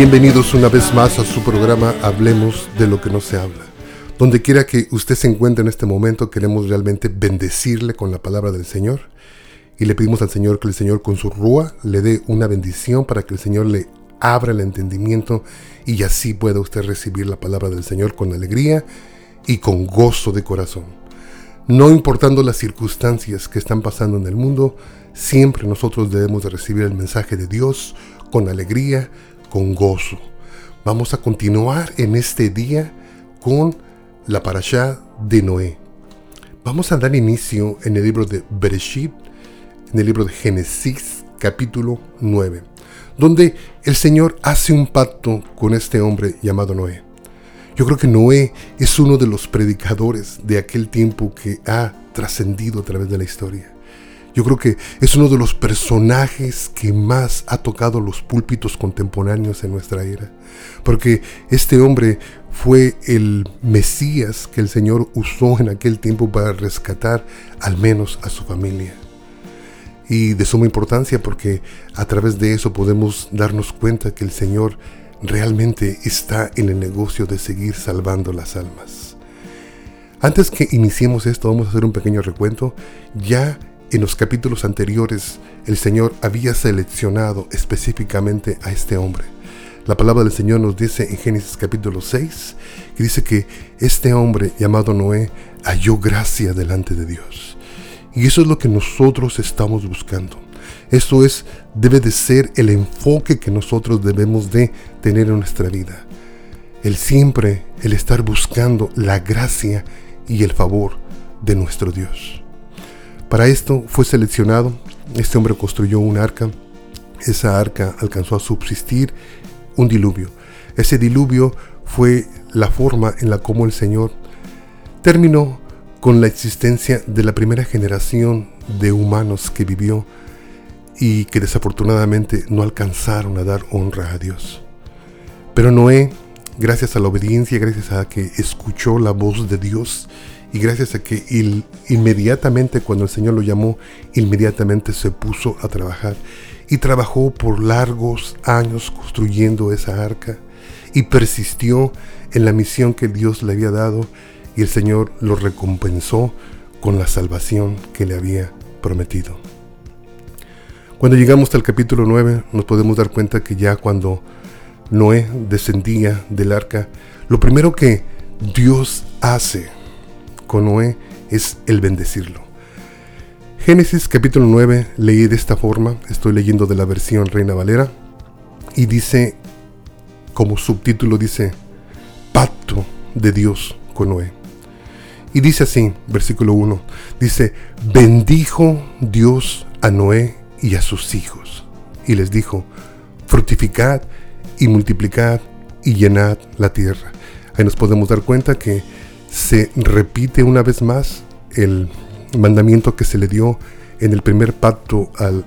Bienvenidos una vez más a su programa Hablemos de lo que no se habla. Donde quiera que usted se encuentre en este momento, queremos realmente bendecirle con la palabra del Señor. Y le pedimos al Señor que el Señor con su rúa le dé una bendición para que el Señor le abra el entendimiento y así pueda usted recibir la palabra del Señor con alegría y con gozo de corazón. No importando las circunstancias que están pasando en el mundo, siempre nosotros debemos de recibir el mensaje de Dios con alegría, con gozo. Vamos a continuar en este día con la parashá de Noé. Vamos a dar inicio en el libro de Bereshit, en el libro de Génesis, capítulo 9 donde el Señor hace un pacto con este hombre llamado Noé. Yo creo que Noé es uno de los predicadores de aquel tiempo que ha trascendido a través de la historia. Yo creo que es uno de los personajes que más ha tocado los púlpitos contemporáneos en nuestra era. Porque este hombre fue el Mesías que el Señor usó en aquel tiempo para rescatar al menos a su familia y de suma importancia porque a través de eso podemos darnos cuenta que el Señor realmente está en el negocio de seguir salvando las almas. Antes que iniciemos esto, vamos a hacer un pequeño recuento. Ya en los capítulos anteriores, el Señor había seleccionado específicamente a este hombre. La palabra del Señor nos dice en Génesis capítulo 6, que dice que este hombre llamado Noé halló gracia delante de Dios. Y eso es lo que nosotros estamos buscando. Eso es, debe de ser el enfoque que nosotros debemos de tener en nuestra vida. El siempre, el estar buscando la gracia y el favor de nuestro Dios. Para esto fue seleccionado, este hombre construyó un arca, esa arca alcanzó a subsistir un diluvio. Ese diluvio fue la forma en la como el Señor terminó con la existencia de la primera generación de humanos que vivió y que desafortunadamente no alcanzaron a dar honra a Dios. Pero Noé, gracias a la obediencia, gracias a que escuchó la voz de Dios y gracias a que inmediatamente cuando el Señor lo llamó, inmediatamente se puso a trabajar. Y trabajó por largos años construyendo esa arca. Y persistió en la misión que Dios le había dado. Y el Señor lo recompensó con la salvación que le había prometido. Cuando llegamos al capítulo 9 nos podemos dar cuenta que ya cuando Noé descendía del arca, lo primero que Dios hace con Noé es el bendecirlo. Génesis capítulo 9 leí de esta forma, estoy leyendo de la versión Reina Valera, y dice, como subtítulo dice, pacto de Dios con Noé. Y dice así, versículo 1, dice, bendijo Dios a Noé y a sus hijos. Y les dijo, fructificad y multiplicad y llenad la tierra. Ahí nos podemos dar cuenta que se repite una vez más el mandamiento que se le dio en el primer pacto al,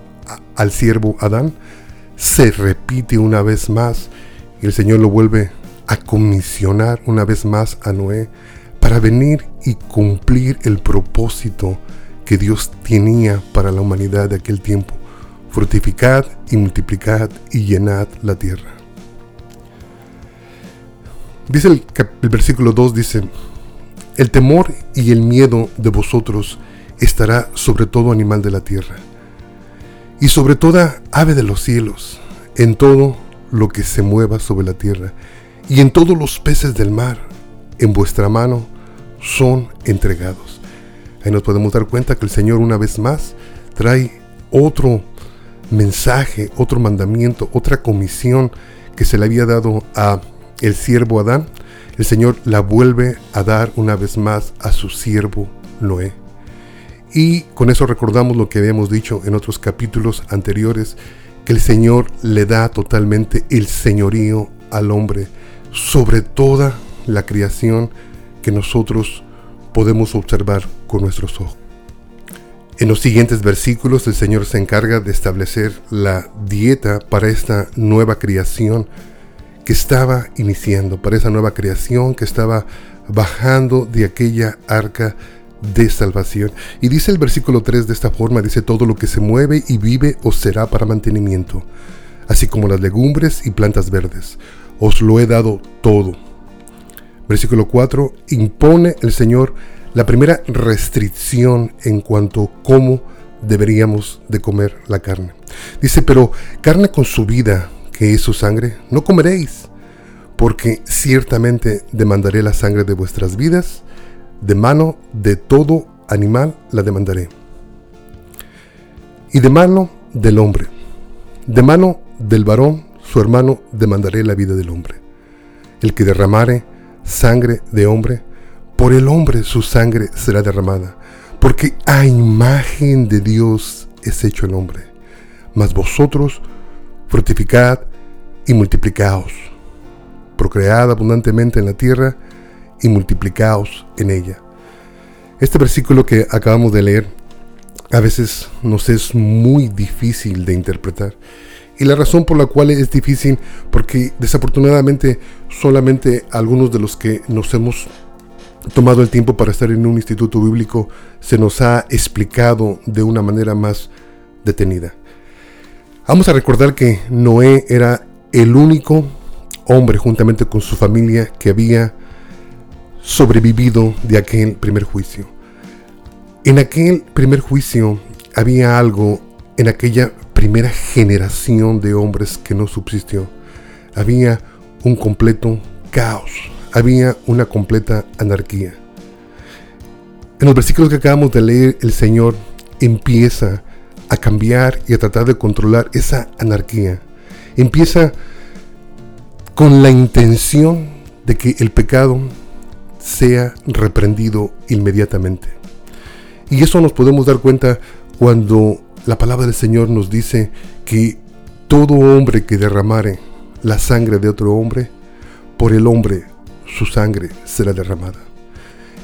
al siervo Adán. Se repite una vez más y el Señor lo vuelve a comisionar una vez más a Noé para venir y cumplir el propósito que Dios tenía para la humanidad de aquel tiempo. Fructificad y multiplicad y llenad la tierra. Dice el, el versículo 2, dice, el temor y el miedo de vosotros estará sobre todo animal de la tierra, y sobre toda ave de los cielos, en todo lo que se mueva sobre la tierra, y en todos los peces del mar, en vuestra mano son entregados. Ahí nos podemos dar cuenta que el Señor una vez más trae otro mensaje, otro mandamiento, otra comisión que se le había dado a el siervo Adán. El Señor la vuelve a dar una vez más a su siervo Noé. Y con eso recordamos lo que habíamos dicho en otros capítulos anteriores, que el Señor le da totalmente el señorío al hombre sobre toda la creación que nosotros podemos observar con nuestros ojos. En los siguientes versículos el Señor se encarga de establecer la dieta para esta nueva creación que estaba iniciando, para esa nueva creación que estaba bajando de aquella arca de salvación. Y dice el versículo 3 de esta forma, dice, todo lo que se mueve y vive os será para mantenimiento. así como las legumbres y plantas verdes. Os lo he dado todo. Versículo 4. Impone el Señor la primera restricción en cuanto a cómo deberíamos de comer la carne. Dice, pero carne con su vida, que es su sangre, no comeréis, porque ciertamente demandaré la sangre de vuestras vidas, de mano de todo animal la demandaré. Y de mano del hombre, de mano del varón, su hermano, demandaré la vida del hombre. El que derramare sangre de hombre, por el hombre su sangre será derramada, porque a imagen de Dios es hecho el hombre. Mas vosotros fructificad y multiplicaos, procread abundantemente en la tierra y multiplicaos en ella. Este versículo que acabamos de leer a veces nos es muy difícil de interpretar. Y la razón por la cual es difícil, porque desafortunadamente solamente algunos de los que nos hemos tomado el tiempo para estar en un instituto bíblico se nos ha explicado de una manera más detenida. Vamos a recordar que Noé era el único hombre juntamente con su familia que había sobrevivido de aquel primer juicio. En aquel primer juicio había algo en aquella primera generación de hombres que no subsistió. Había un completo caos, había una completa anarquía. En los versículos que acabamos de leer, el Señor empieza a cambiar y a tratar de controlar esa anarquía. Empieza con la intención de que el pecado sea reprendido inmediatamente. Y eso nos podemos dar cuenta cuando la palabra del Señor nos dice que todo hombre que derramare la sangre de otro hombre, por el hombre su sangre será derramada.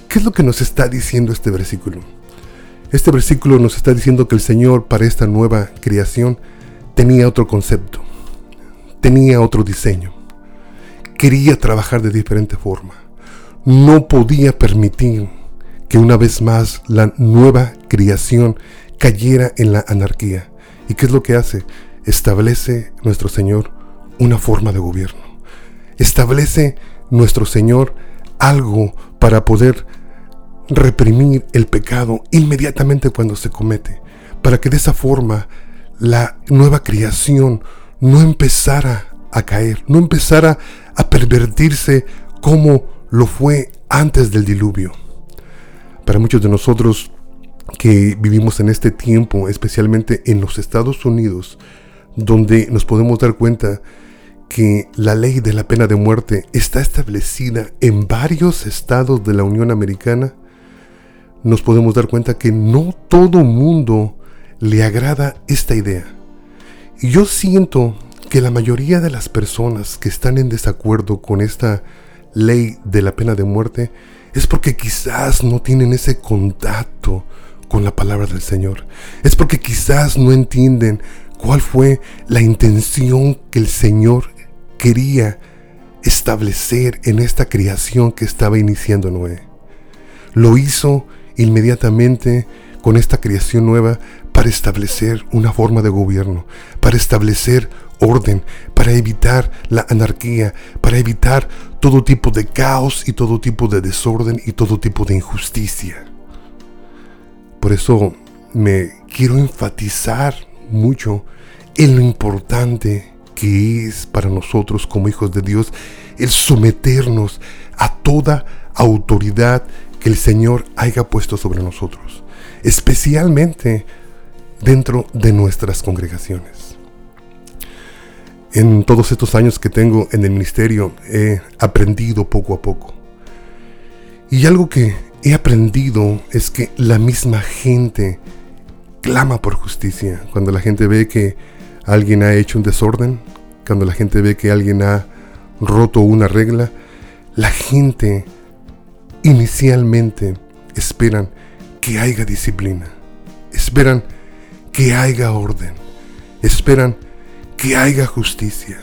¿Qué es lo que nos está diciendo este versículo? Este versículo nos está diciendo que el Señor para esta nueva creación tenía otro concepto, tenía otro diseño, quería trabajar de diferente forma. No podía permitir que una vez más la nueva creación cayera en la anarquía. ¿Y qué es lo que hace? Establece nuestro Señor una forma de gobierno. Establece nuestro Señor algo para poder reprimir el pecado inmediatamente cuando se comete, para que de esa forma la nueva creación no empezara a caer, no empezara a pervertirse como lo fue antes del diluvio. Para muchos de nosotros que vivimos en este tiempo, especialmente en los Estados Unidos, donde nos podemos dar cuenta que la ley de la pena de muerte está establecida en varios estados de la Unión Americana, nos podemos dar cuenta que no todo mundo le agrada esta idea. Y yo siento que la mayoría de las personas que están en desacuerdo con esta ley de la pena de muerte es porque quizás no tienen ese contacto con la palabra del Señor. Es porque quizás no entienden cuál fue la intención que el Señor quería establecer en esta creación que estaba iniciando Noé. Lo hizo inmediatamente con esta creación nueva para establecer una forma de gobierno, para establecer orden, para evitar la anarquía, para evitar todo tipo de caos y todo tipo de desorden y todo tipo de injusticia. Por eso me quiero enfatizar mucho en lo importante que es para nosotros como hijos de Dios el someternos a toda autoridad que el Señor haya puesto sobre nosotros, especialmente dentro de nuestras congregaciones. En todos estos años que tengo en el ministerio he aprendido poco a poco. Y algo que he aprendido es que la misma gente clama por justicia. Cuando la gente ve que alguien ha hecho un desorden, cuando la gente ve que alguien ha roto una regla, la gente inicialmente esperan que haya disciplina, esperan que haya orden, esperan que haya justicia.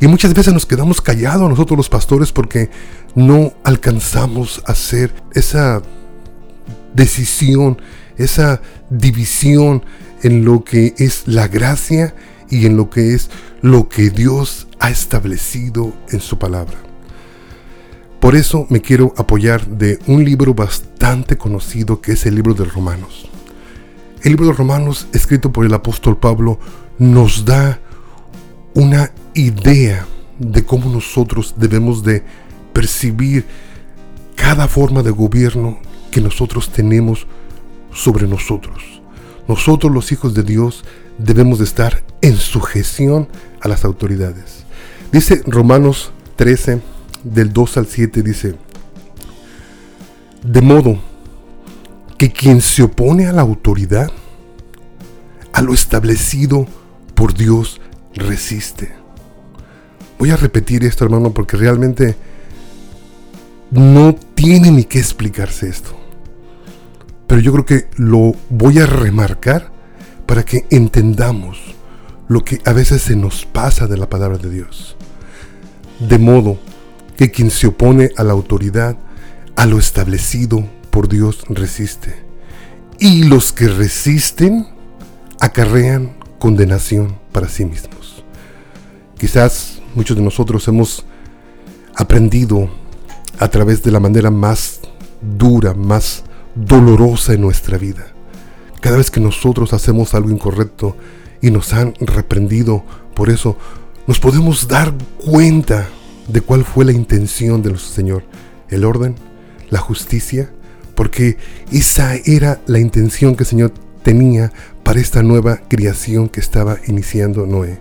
Y muchas veces nos quedamos callados nosotros los pastores porque no alcanzamos a hacer esa decisión, esa división en lo que es la gracia y en lo que es lo que Dios ha establecido en su palabra. Por eso me quiero apoyar de un libro bastante conocido que es el libro de Romanos. El libro de Romanos, escrito por el apóstol Pablo, nos da una idea de cómo nosotros debemos de percibir cada forma de gobierno que nosotros tenemos sobre nosotros. Nosotros los hijos de Dios debemos de estar en sujeción a las autoridades. Dice Romanos 13, del 2 al 7, dice, de modo que quien se opone a la autoridad, a lo establecido por Dios, resiste. Voy a repetir esto, hermano, porque realmente no tiene ni que explicarse esto. Pero yo creo que lo voy a remarcar para que entendamos lo que a veces se nos pasa de la palabra de Dios. De modo que quien se opone a la autoridad, a lo establecido por Dios, resiste. Y los que resisten acarrean condenación para sí mismos. Quizás muchos de nosotros hemos aprendido a través de la manera más dura, más dolorosa en nuestra vida. Cada vez que nosotros hacemos algo incorrecto y nos han reprendido por eso, nos podemos dar cuenta de cuál fue la intención de nuestro Señor. El orden, la justicia, porque esa era la intención que el Señor tenía para esta nueva creación que estaba iniciando Noé.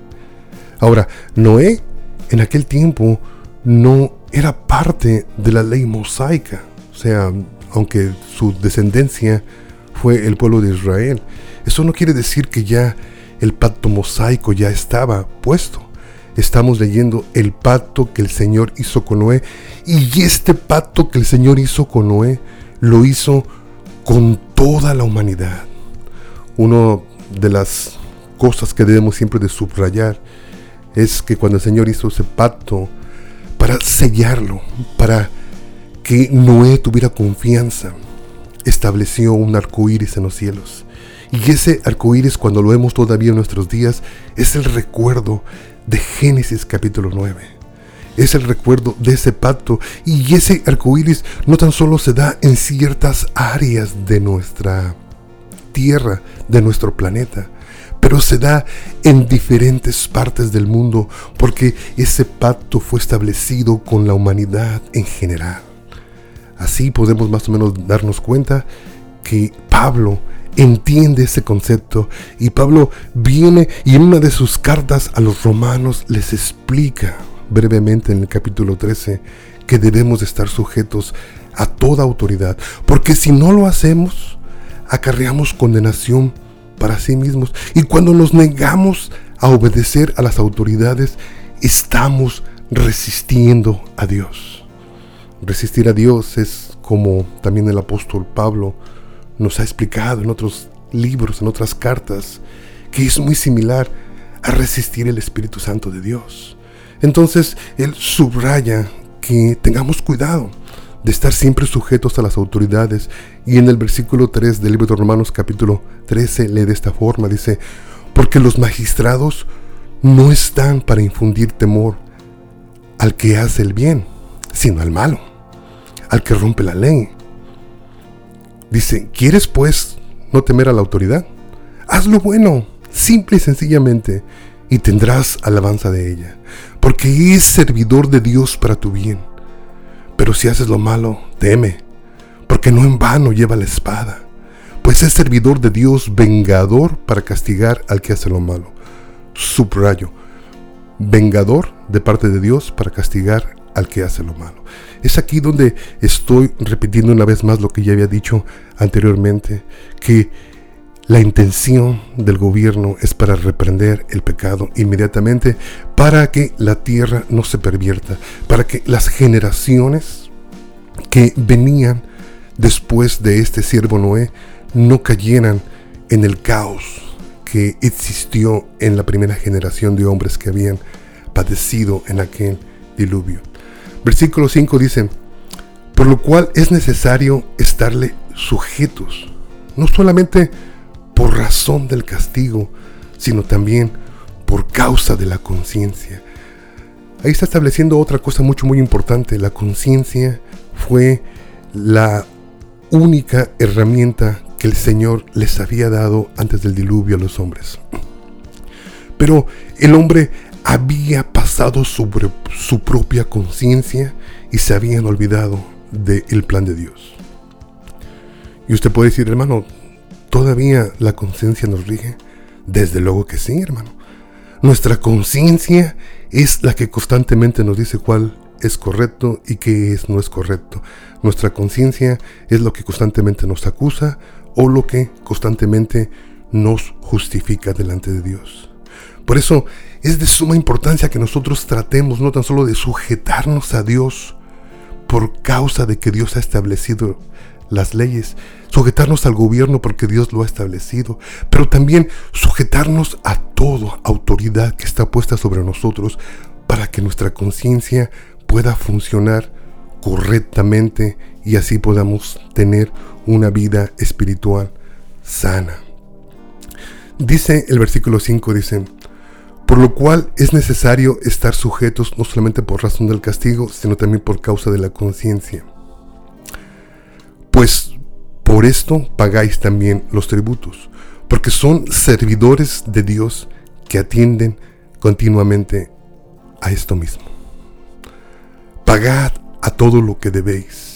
Ahora, Noé en aquel tiempo no era parte de la ley mosaica, o sea, aunque su descendencia fue el pueblo de Israel. Eso no quiere decir que ya el pacto mosaico ya estaba puesto. Estamos leyendo el pacto que el Señor hizo con Noé y este pacto que el Señor hizo con Noé lo hizo con toda la humanidad. Una de las cosas que debemos siempre de subrayar es que cuando el Señor hizo ese pacto para sellarlo, para que Noé tuviera confianza, estableció un arco iris en los cielos. Y ese arco iris, cuando lo vemos todavía en nuestros días, es el recuerdo de Génesis capítulo 9. Es el recuerdo de ese pacto. Y ese arco iris no tan solo se da en ciertas áreas de nuestra tierra, de nuestro planeta, pero se da en diferentes partes del mundo porque ese pacto fue establecido con la humanidad en general. Así podemos más o menos darnos cuenta que Pablo entiende ese concepto y Pablo viene y en una de sus cartas a los romanos les explica brevemente en el capítulo 13 que debemos estar sujetos a toda autoridad, porque si no lo hacemos, acarreamos condenación para sí mismos y cuando nos negamos a obedecer a las autoridades, estamos resistiendo a Dios. Resistir a Dios es como también el apóstol Pablo nos ha explicado en otros libros, en otras cartas, que es muy similar a resistir el Espíritu Santo de Dios. Entonces, él subraya que tengamos cuidado de estar siempre sujetos a las autoridades. Y en el versículo 3 del libro de Romanos capítulo 13 lee de esta forma, dice, porque los magistrados no están para infundir temor al que hace el bien, sino al malo al que rompe la ley. Dice, ¿quieres pues no temer a la autoridad? Haz lo bueno, simple y sencillamente, y tendrás alabanza de ella, porque es servidor de Dios para tu bien. Pero si haces lo malo, teme, porque no en vano lleva la espada, pues es servidor de Dios vengador para castigar al que hace lo malo. Subrayo, vengador de parte de Dios para castigar al que hace lo malo. Es aquí donde estoy repitiendo una vez más lo que ya había dicho anteriormente, que la intención del gobierno es para reprender el pecado inmediatamente, para que la tierra no se pervierta, para que las generaciones que venían después de este siervo Noé no cayeran en el caos que existió en la primera generación de hombres que habían padecido en aquel diluvio. Versículo 5 dice, por lo cual es necesario estarle sujetos, no solamente por razón del castigo, sino también por causa de la conciencia. Ahí está estableciendo otra cosa mucho muy importante. La conciencia fue la única herramienta que el Señor les había dado antes del diluvio a los hombres. Pero el hombre había pasado sobre su propia conciencia y se habían olvidado del plan de Dios. Y usted puede decir, hermano, ¿todavía la conciencia nos rige? Desde luego que sí, hermano. Nuestra conciencia es la que constantemente nos dice cuál es correcto y qué es, no es correcto. Nuestra conciencia es lo que constantemente nos acusa o lo que constantemente nos justifica delante de Dios. Por eso es de suma importancia que nosotros tratemos no tan solo de sujetarnos a Dios por causa de que Dios ha establecido las leyes, sujetarnos al gobierno porque Dios lo ha establecido, pero también sujetarnos a toda autoridad que está puesta sobre nosotros para que nuestra conciencia pueda funcionar correctamente y así podamos tener una vida espiritual sana. Dice el versículo 5, dice, por lo cual es necesario estar sujetos no solamente por razón del castigo, sino también por causa de la conciencia. Pues por esto pagáis también los tributos, porque son servidores de Dios que atienden continuamente a esto mismo. Pagad a todo lo que debéis.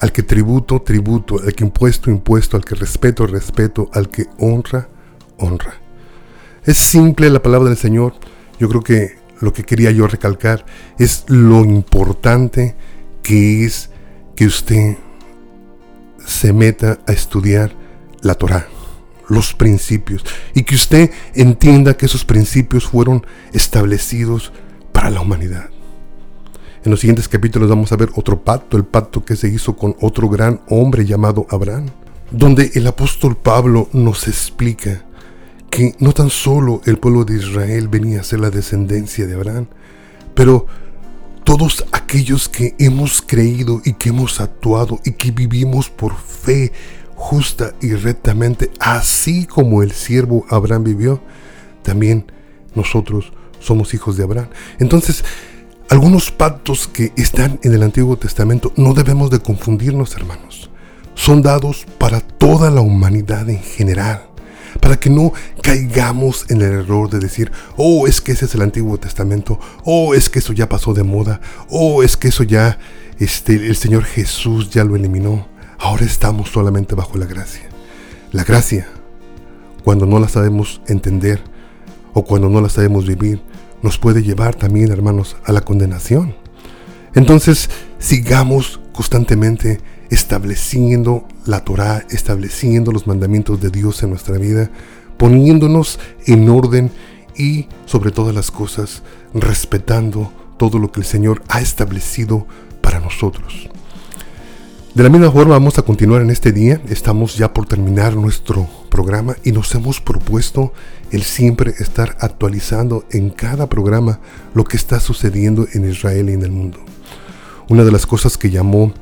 Al que tributo, tributo. Al que impuesto, impuesto. Al que respeto, respeto. Al que honra, honra. Es simple la palabra del Señor. Yo creo que lo que quería yo recalcar es lo importante que es que usted se meta a estudiar la Torah, los principios, y que usted entienda que esos principios fueron establecidos para la humanidad. En los siguientes capítulos vamos a ver otro pacto, el pacto que se hizo con otro gran hombre llamado Abraham, donde el apóstol Pablo nos explica que no tan solo el pueblo de Israel venía a ser la descendencia de Abraham, pero todos aquellos que hemos creído y que hemos actuado y que vivimos por fe justa y rectamente, así como el siervo Abraham vivió, también nosotros somos hijos de Abraham. Entonces, algunos pactos que están en el Antiguo Testamento no debemos de confundirnos, hermanos. Son dados para toda la humanidad en general, para que no caigamos en el error de decir, oh, es que ese es el Antiguo Testamento, oh, es que eso ya pasó de moda, oh, es que eso ya, este, el Señor Jesús ya lo eliminó. Ahora estamos solamente bajo la gracia. La gracia, cuando no la sabemos entender o cuando no la sabemos vivir, nos puede llevar también, hermanos, a la condenación. Entonces, sigamos constantemente estableciendo la Torah, estableciendo los mandamientos de Dios en nuestra vida, poniéndonos en orden y, sobre todas las cosas, respetando todo lo que el Señor ha establecido para nosotros. De la misma forma vamos a continuar en este día. Estamos ya por terminar nuestro programa y nos hemos propuesto el siempre estar actualizando en cada programa lo que está sucediendo en Israel y en el mundo. Una de las cosas que llamó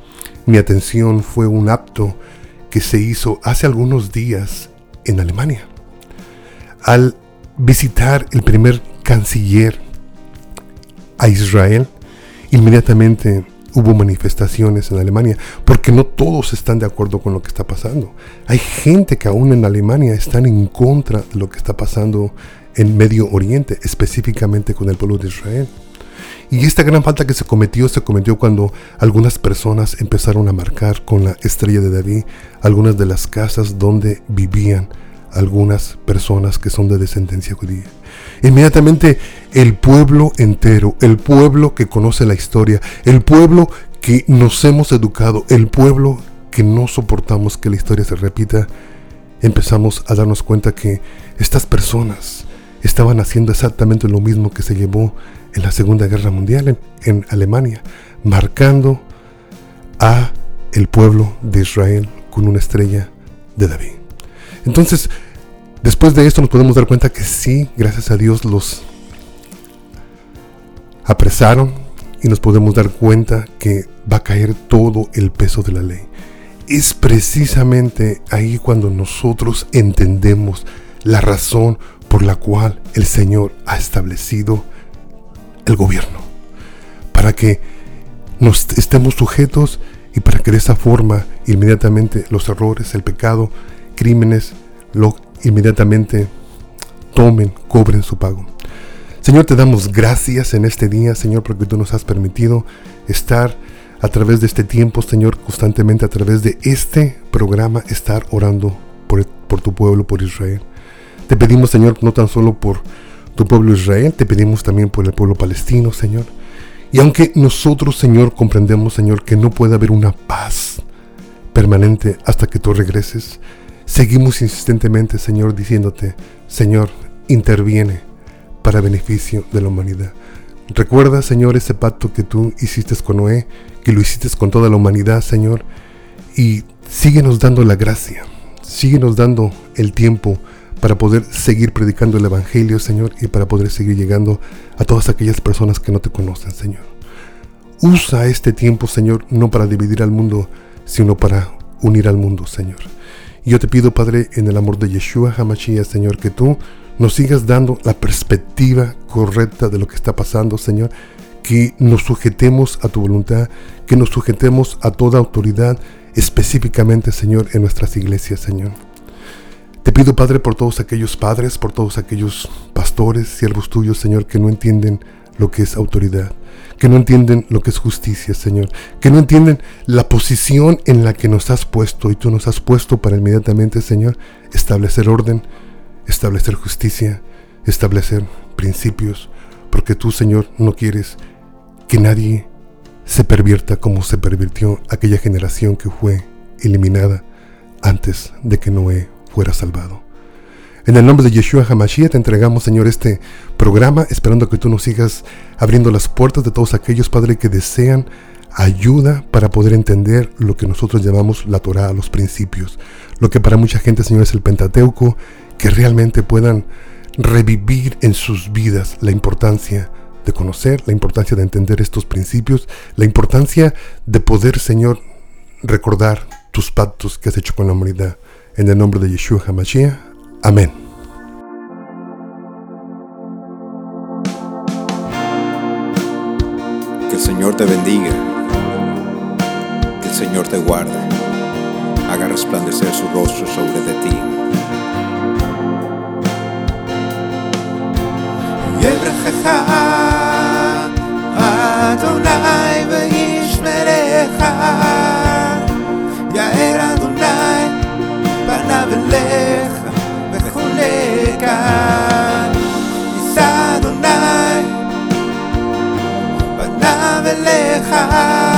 mi atención fue un acto que se hizo hace algunos días en Alemania. Al visitar el primer canciller a Israel, inmediatamente hubo manifestaciones en Alemania, porque no todos están de acuerdo con lo que está pasando. Hay gente que aún en Alemania están en contra de lo que está pasando en Medio Oriente, específicamente con el pueblo de Israel. Y esta gran falta que se cometió se cometió cuando algunas personas empezaron a marcar con la estrella de David algunas de las casas donde vivían algunas personas que son de descendencia judía. Inmediatamente el pueblo entero, el pueblo que conoce la historia, el pueblo que nos hemos educado, el pueblo que no soportamos que la historia se repita, empezamos a darnos cuenta que estas personas estaban haciendo exactamente lo mismo que se llevó en la Segunda Guerra Mundial en, Alemania, marcando a el pueblo de Israel con una estrella de David. Entonces, Después de esto nos podemos dar cuenta que sí, gracias a Dios los apresaron y nos podemos dar cuenta que va a caer todo el peso de la ley. Es precisamente ahí cuando nosotros entendemos la razón por la cual el Señor ha establecido el gobierno, para que nos estemos sujetos y para que de esa forma inmediatamente los errores, el pecado, crímenes, lo inmediatamente tomen, cobren su pago. Señor, te damos gracias en este día, Señor, porque tú nos has permitido estar a través de este tiempo, Señor, constantemente a través de este programa, estar orando por, por tu pueblo, por Israel. Te pedimos, Señor, no tan solo por tu pueblo Israel, te pedimos también por el pueblo palestino, Señor. Y aunque nosotros, Señor, comprendemos, Señor, que no puede haber una paz permanente hasta que tú regreses, seguimos insistentemente, Señor, diciéndote, Señor, interviene para beneficio de la humanidad. Recuerda, Señor, ese pacto que tú hiciste con Noé, que lo hiciste con toda la humanidad, Señor, y síguenos dando la gracia, síguenos dando el tiempo para poder seguir predicando el Evangelio, Señor, y para poder seguir llegando a todas aquellas personas que no te conocen, Señor. Usa este tiempo, Señor, no para dividir al mundo, sino para unir al mundo, Señor. Yo te pido, Padre, en el amor de Yeshua Hamashiach, Señor, que tú nos sigas dando la perspectiva correcta de lo que está pasando, Señor. Que nos sujetemos a tu voluntad, que nos sujetemos a toda autoridad, específicamente, Señor, en nuestras iglesias, Señor. Te pido, Padre, por todos aquellos padres, por todos aquellos pastores, siervos tuyos, Señor, que no entienden lo que es autoridad, que no entienden lo que es justicia, Señor, que no entienden la posición en la que nos has puesto y tú nos has puesto para inmediatamente, Señor, establecer orden, establecer justicia, establecer principios, porque tú, Señor, no quieres que nadie se pervierta como se pervirtió aquella generación que fue eliminada antes de que Noé fuera salvado. En el nombre de Yeshua Hamashiach te entregamos, Señor, este programa, esperando que tú nos sigas abriendo las puertas de todos aquellos, Padre, que desean ayuda para poder entender lo que nosotros llamamos la Torah, los principios, lo que para mucha gente, Señor, es el Pentateuco, que realmente puedan revivir en sus vidas la importancia de conocer, la importancia de entender estos principios, la importancia de poder, Señor, recordar tus pactos que has hecho con la humanidad. En el nombre de Yeshua HaMashiach. Amén. Señor te bendiga, el Señor te guarde, haga resplandecer su rostro sobre de ti. אליך